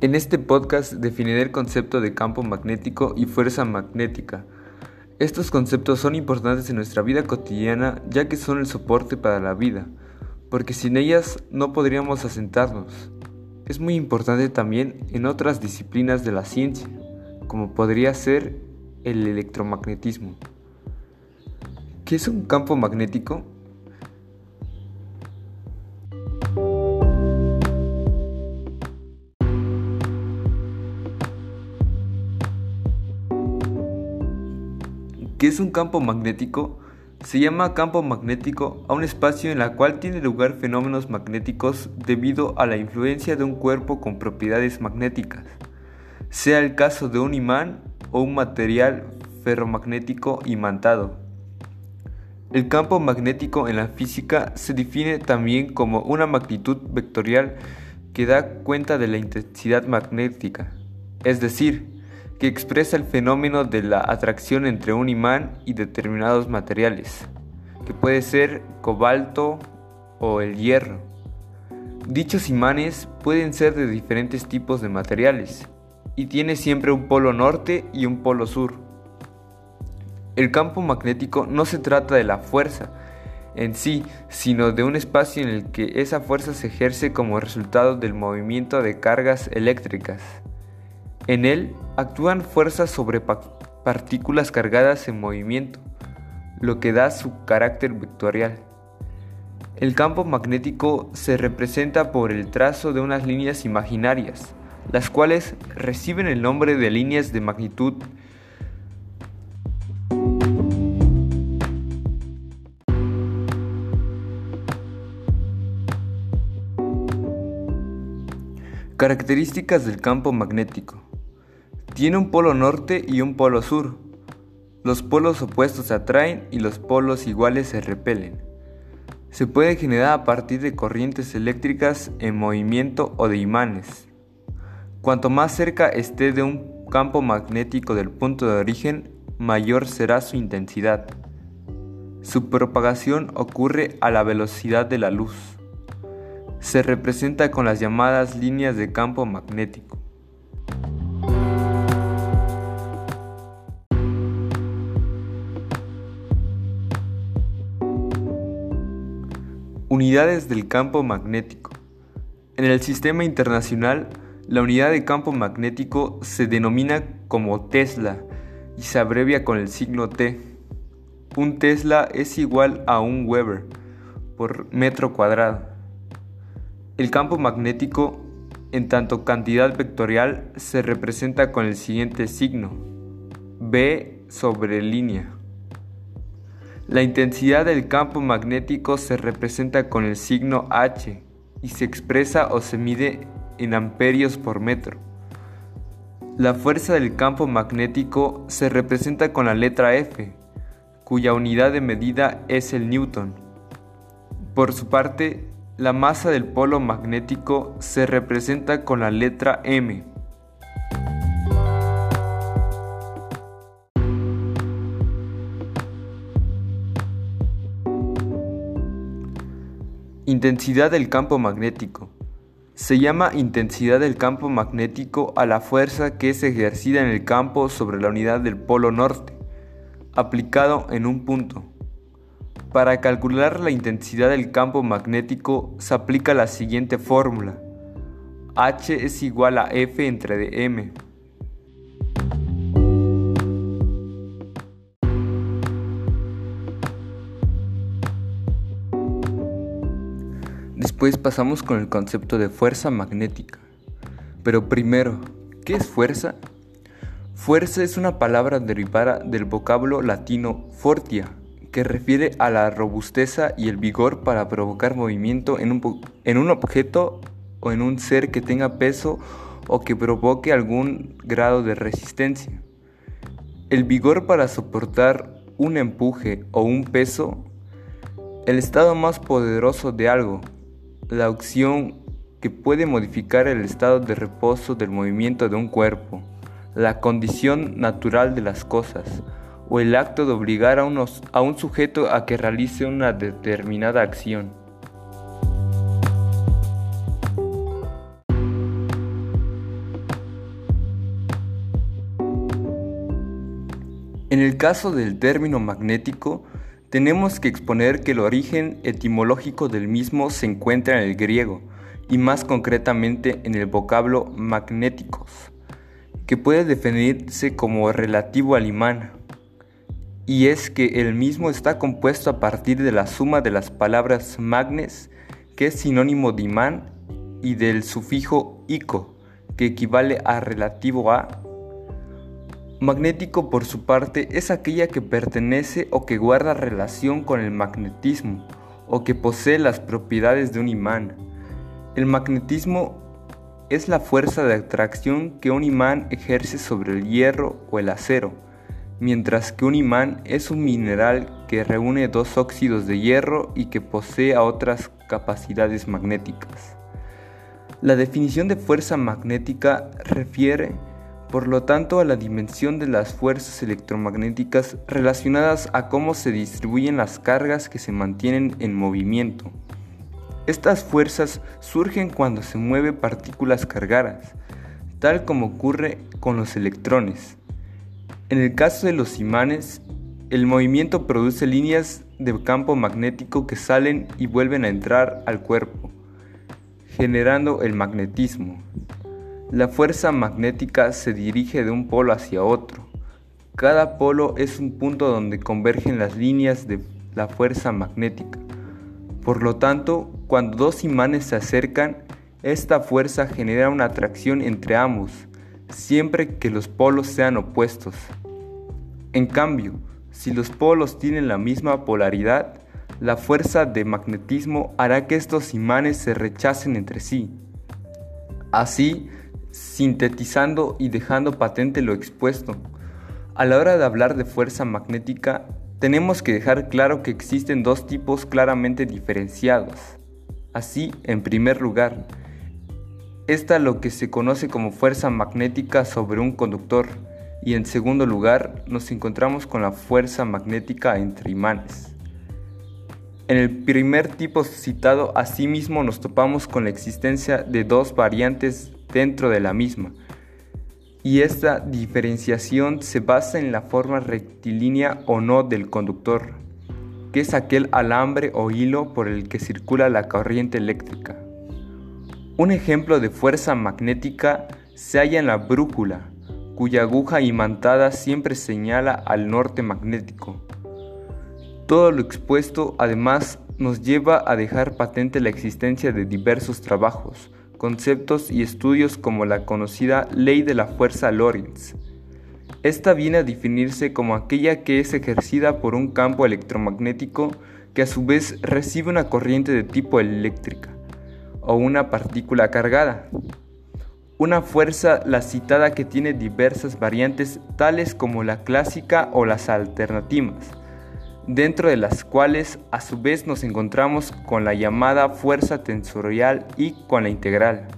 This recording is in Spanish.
En este podcast definiré el concepto de campo magnético y fuerza magnética. Estos conceptos son importantes en nuestra vida cotidiana ya que son el soporte para la vida, porque sin ellas no podríamos asentarnos. Es muy importante también en otras disciplinas de la ciencia, como podría ser el electromagnetismo. ¿Qué es un campo magnético? ¿Qué es un campo magnético? Se llama campo magnético a un espacio en el cual tiene lugar fenómenos magnéticos debido a la influencia de un cuerpo con propiedades magnéticas, sea el caso de un imán o un material ferromagnético imantado. El campo magnético en la física se define también como una magnitud vectorial que da cuenta de la intensidad magnética, es decir, que expresa el fenómeno de la atracción entre un imán y determinados materiales, que puede ser cobalto o el hierro. Dichos imanes pueden ser de diferentes tipos de materiales y tiene siempre un polo norte y un polo sur. El campo magnético no se trata de la fuerza en sí, sino de un espacio en el que esa fuerza se ejerce como resultado del movimiento de cargas eléctricas. En él actúan fuerzas sobre partículas cargadas en movimiento, lo que da su carácter vectorial. El campo magnético se representa por el trazo de unas líneas imaginarias, las cuales reciben el nombre de líneas de magnitud Características del campo magnético. Tiene un polo norte y un polo sur. Los polos opuestos se atraen y los polos iguales se repelen. Se puede generar a partir de corrientes eléctricas en movimiento o de imanes. Cuanto más cerca esté de un campo magnético del punto de origen, mayor será su intensidad. Su propagación ocurre a la velocidad de la luz. Se representa con las llamadas líneas de campo magnético. Unidades del campo magnético. En el sistema internacional, la unidad de campo magnético se denomina como Tesla y se abrevia con el signo T. Un Tesla es igual a un Weber por metro cuadrado. El campo magnético, en tanto cantidad vectorial, se representa con el siguiente signo, B sobre línea. La intensidad del campo magnético se representa con el signo H y se expresa o se mide en amperios por metro. La fuerza del campo magnético se representa con la letra F, cuya unidad de medida es el newton. Por su parte, la masa del polo magnético se representa con la letra M. Intensidad del campo magnético. Se llama intensidad del campo magnético a la fuerza que es ejercida en el campo sobre la unidad del polo norte, aplicado en un punto. Para calcular la intensidad del campo magnético se aplica la siguiente fórmula. H es igual a F entre dm. Después pasamos con el concepto de fuerza magnética. Pero primero, ¿qué es fuerza? Fuerza es una palabra derivada del vocablo latino fortia, que refiere a la robusteza y el vigor para provocar movimiento en un, en un objeto o en un ser que tenga peso o que provoque algún grado de resistencia. El vigor para soportar un empuje o un peso, el estado más poderoso de algo, la opción que puede modificar el estado de reposo del movimiento de un cuerpo, la condición natural de las cosas, o el acto de obligar a, unos, a un sujeto a que realice una determinada acción. En el caso del término magnético, tenemos que exponer que el origen etimológico del mismo se encuentra en el griego, y más concretamente en el vocablo magnéticos, que puede definirse como relativo al imán, y es que el mismo está compuesto a partir de la suma de las palabras magnes, que es sinónimo de imán, y del sufijo ico, que equivale a relativo a Magnético por su parte es aquella que pertenece o que guarda relación con el magnetismo o que posee las propiedades de un imán. El magnetismo es la fuerza de atracción que un imán ejerce sobre el hierro o el acero, mientras que un imán es un mineral que reúne dos óxidos de hierro y que posee otras capacidades magnéticas. La definición de fuerza magnética refiere por lo tanto a la dimensión de las fuerzas electromagnéticas relacionadas a cómo se distribuyen las cargas que se mantienen en movimiento. Estas fuerzas surgen cuando se mueven partículas cargadas, tal como ocurre con los electrones. En el caso de los imanes, el movimiento produce líneas de campo magnético que salen y vuelven a entrar al cuerpo, generando el magnetismo. La fuerza magnética se dirige de un polo hacia otro. Cada polo es un punto donde convergen las líneas de la fuerza magnética. Por lo tanto, cuando dos imanes se acercan, esta fuerza genera una atracción entre ambos, siempre que los polos sean opuestos. En cambio, si los polos tienen la misma polaridad, la fuerza de magnetismo hará que estos imanes se rechacen entre sí. Así, sintetizando y dejando patente lo expuesto. A la hora de hablar de fuerza magnética, tenemos que dejar claro que existen dos tipos claramente diferenciados. Así, en primer lugar, esta lo que se conoce como fuerza magnética sobre un conductor y en segundo lugar nos encontramos con la fuerza magnética entre imanes. En el primer tipo citado, asimismo nos topamos con la existencia de dos variantes dentro de la misma. Y esta diferenciación se basa en la forma rectilínea o no del conductor, que es aquel alambre o hilo por el que circula la corriente eléctrica. Un ejemplo de fuerza magnética se halla en la brújula, cuya aguja imantada siempre señala al norte magnético. Todo lo expuesto además nos lleva a dejar patente la existencia de diversos trabajos, conceptos y estudios como la conocida ley de la fuerza Lorentz. Esta viene a definirse como aquella que es ejercida por un campo electromagnético que a su vez recibe una corriente de tipo eléctrica o una partícula cargada. Una fuerza la citada que tiene diversas variantes tales como la clásica o las alternativas dentro de las cuales a su vez nos encontramos con la llamada fuerza tensorial y con la integral.